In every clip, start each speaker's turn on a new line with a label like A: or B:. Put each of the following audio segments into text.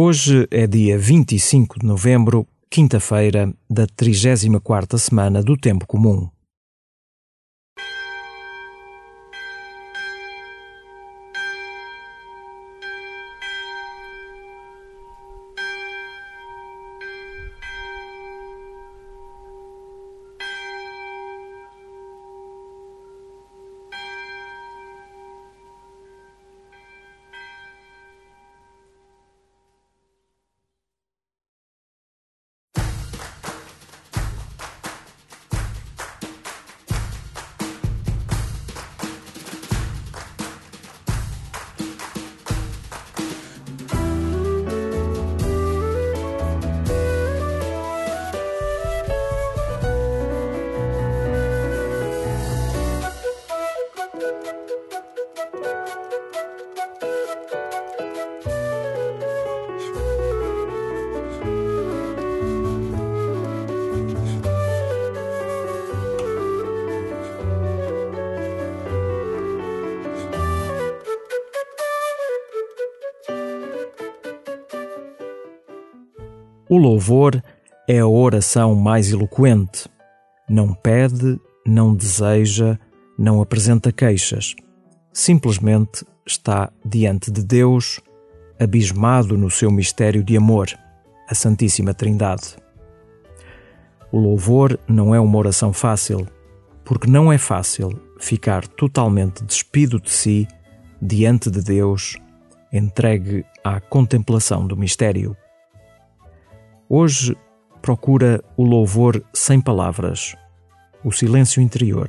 A: Hoje é dia 25 de novembro, quinta-feira da 34ª semana do Tempo Comum. O louvor é a oração mais eloquente. Não pede, não deseja, não apresenta queixas. Simplesmente está diante de Deus, abismado no seu mistério de amor, a Santíssima Trindade. O louvor não é uma oração fácil, porque não é fácil ficar totalmente despido de si diante de Deus, entregue à contemplação do mistério. Hoje procura o louvor sem palavras, o silêncio interior,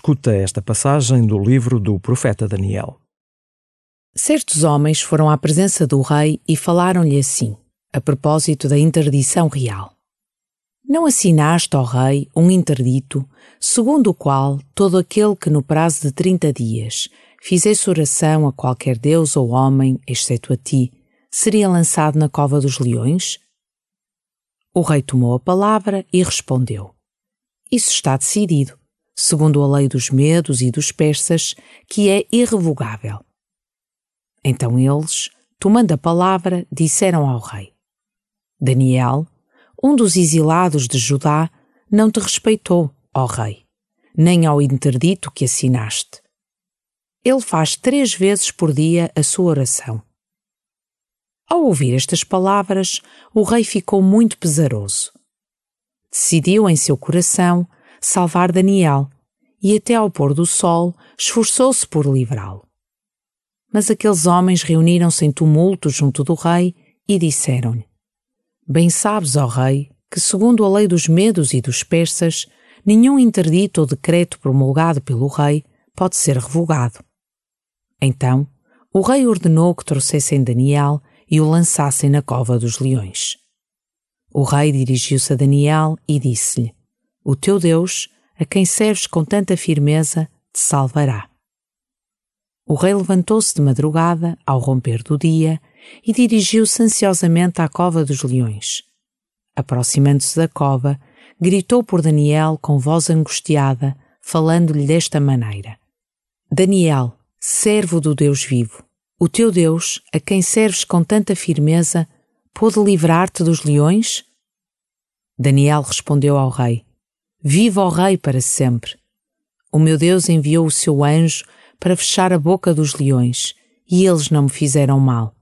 A: Escuta esta passagem do livro do profeta Daniel.
B: Certos homens foram à presença do rei e falaram-lhe assim, a propósito da interdição real. Não assinaste, ó rei, um interdito, segundo o qual todo aquele que no prazo de trinta dias fizesse oração a qualquer deus ou homem, exceto a ti, seria lançado na cova dos leões? O rei tomou a palavra e respondeu: Isso está decidido segundo a lei dos medos e dos persas, que é irrevogável. Então eles, tomando a palavra, disseram ao rei: Daniel, um dos exilados de Judá, não te respeitou, ó rei, nem ao interdito que assinaste. Ele faz três vezes por dia a sua oração. Ao ouvir estas palavras, o rei ficou muito pesaroso. Decidiu em seu coração salvar Daniel, e até ao pôr do sol esforçou-se por livrá-lo. Mas aqueles homens reuniram-se em tumulto junto do rei e disseram-lhe: Bem sabes, ó rei, que, segundo a lei dos medos e dos persas, nenhum interdito ou decreto promulgado pelo rei pode ser revogado. Então, o rei ordenou que trouxessem Daniel e o lançassem na cova dos leões. O rei dirigiu-se a Daniel e disse-lhe: O teu Deus, a quem serves com tanta firmeza, te salvará. O rei levantou-se de madrugada, ao romper do dia, e dirigiu-se ansiosamente à cova dos leões. Aproximando-se da cova, gritou por Daniel com voz angustiada, falando-lhe desta maneira: Daniel, servo do Deus vivo, o teu Deus, a quem serves com tanta firmeza, pôde livrar-te dos leões? Daniel respondeu ao rei: Viva o rei para sempre. O meu Deus enviou o seu anjo para fechar a boca dos leões, e eles não me fizeram mal.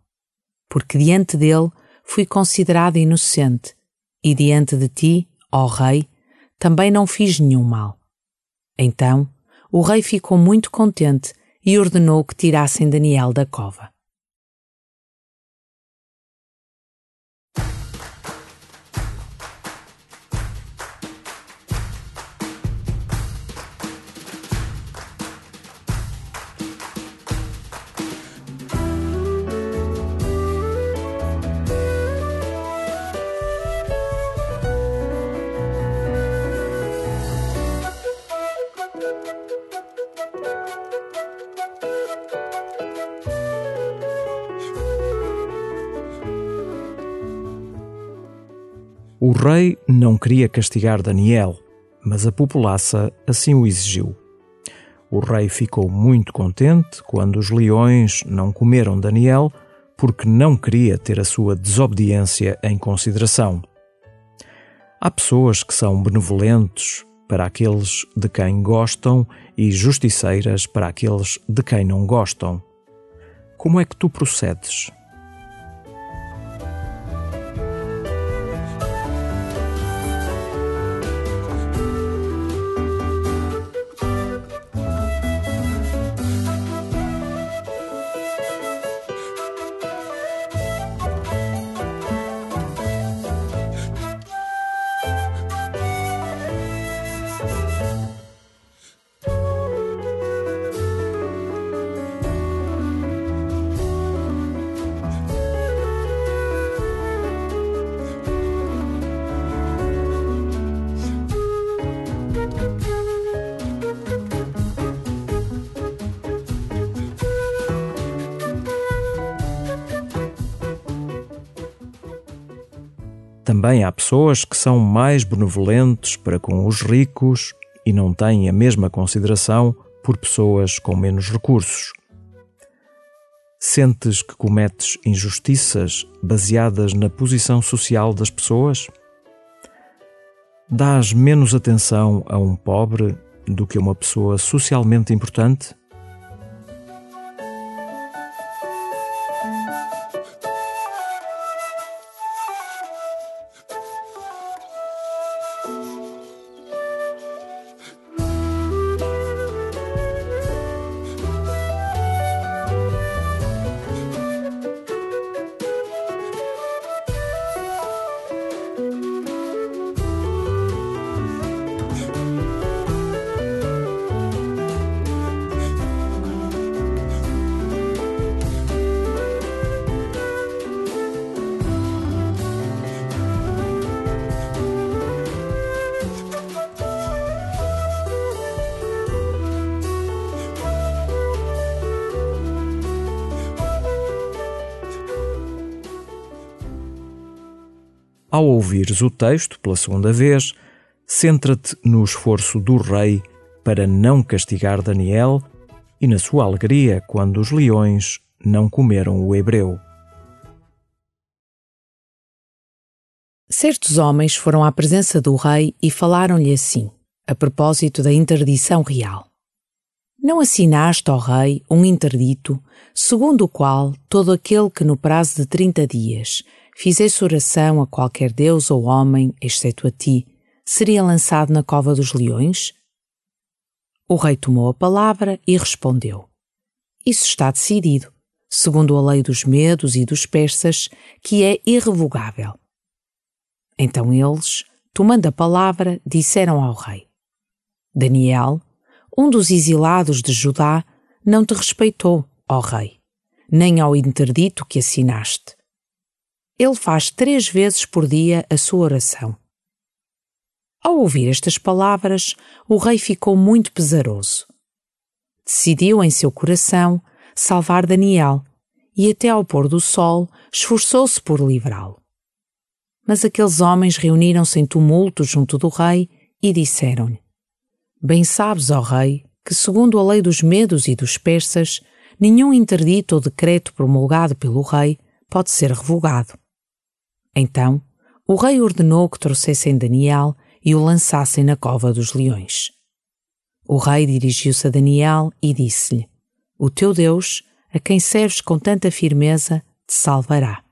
B: Porque diante dele fui considerado inocente, e diante de ti, ó rei, também não fiz nenhum mal. Então o rei ficou muito contente e ordenou que tirassem Daniel da cova.
A: O rei não queria castigar Daniel, mas a populaça assim o exigiu. O rei ficou muito contente quando os leões não comeram Daniel, porque não queria ter a sua desobediência em consideração. Há pessoas que são benevolentes para aqueles de quem gostam e justiceiras para aqueles de quem não gostam. Como é que tu procedes? Também há pessoas que são mais benevolentes para com os ricos e não têm a mesma consideração por pessoas com menos recursos. Sentes que cometes injustiças baseadas na posição social das pessoas? Dás menos atenção a um pobre do que a uma pessoa socialmente importante? Ao ouvires o texto pela segunda vez, centra-te no esforço do rei para não castigar Daniel e na sua alegria quando os leões não comeram o hebreu.
B: Certos homens foram à presença do rei e falaram-lhe assim, a propósito da interdição real. Não assinaste, ó rei, um interdito, segundo o qual todo aquele que no prazo de trinta dias fizesse oração a qualquer Deus ou homem, exceto a ti, seria lançado na cova dos leões? O rei tomou a palavra e respondeu: Isso está decidido, segundo a lei dos medos e dos persas, que é irrevogável. Então eles, tomando a palavra, disseram ao rei: Daniel, um dos exilados de Judá, não te respeitou, ó rei, nem ao interdito que assinaste. Ele faz três vezes por dia a sua oração. Ao ouvir estas palavras, o rei ficou muito pesaroso. Decidiu em seu coração salvar Daniel e, até ao pôr do sol, esforçou-se por livrá-lo. Mas aqueles homens reuniram-se em tumulto junto do rei e disseram-lhe: Bem sabes, ó rei, que, segundo a lei dos medos e dos persas, nenhum interdito ou decreto promulgado pelo rei pode ser revogado. Então, o rei ordenou que trouxessem Daniel e o lançassem na cova dos leões. O rei dirigiu-se a Daniel e disse-lhe: O teu Deus, a quem serves com tanta firmeza, te salvará.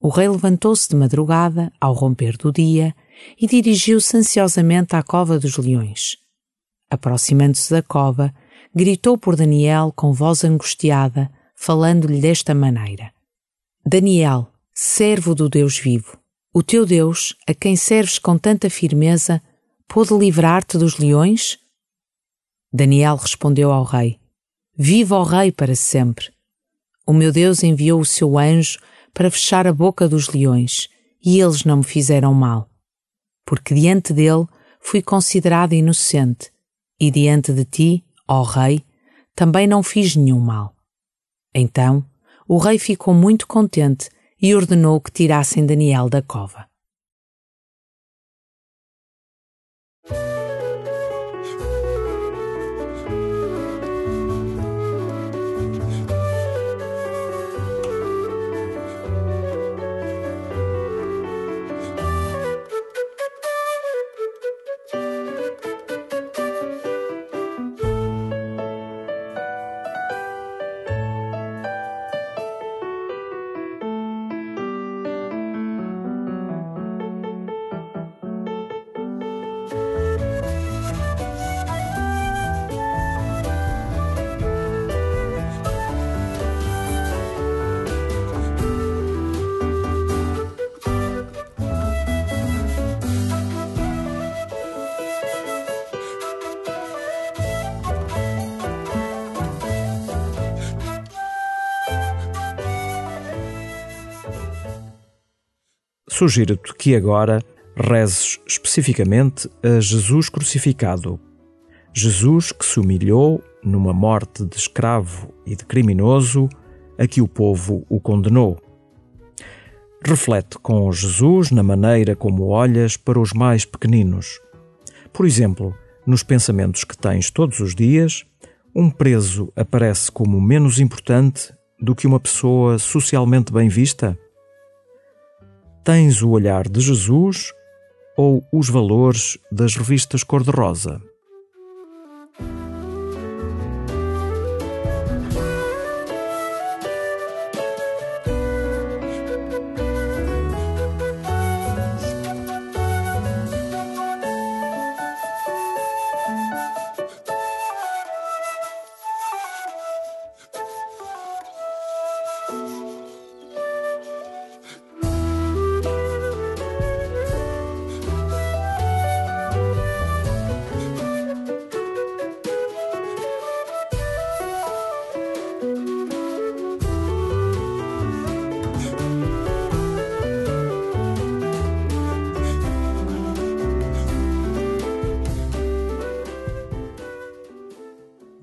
B: O rei levantou-se de madrugada, ao romper do dia, e dirigiu-se ansiosamente à cova dos leões. Aproximando-se da cova, gritou por Daniel com voz angustiada, falando-lhe desta maneira: Daniel, servo do Deus vivo, o teu Deus, a quem serves com tanta firmeza, pôde livrar-te dos leões? Daniel respondeu ao rei: Viva o rei para sempre. O meu Deus enviou o seu anjo para fechar a boca dos leões, e eles não me fizeram mal. Porque diante dele fui considerado inocente e diante de ti, ó Rei, também não fiz nenhum mal. Então o rei ficou muito contente e ordenou que tirassem Daniel da cova.
A: Sugiro-te que agora rezes especificamente a Jesus crucificado. Jesus que se humilhou numa morte de escravo e de criminoso a que o povo o condenou. Reflete com Jesus na maneira como olhas para os mais pequeninos. Por exemplo, nos pensamentos que tens todos os dias, um preso aparece como menos importante do que uma pessoa socialmente bem vista? Tens o olhar de Jesus ou os valores das revistas cor-de-rosa?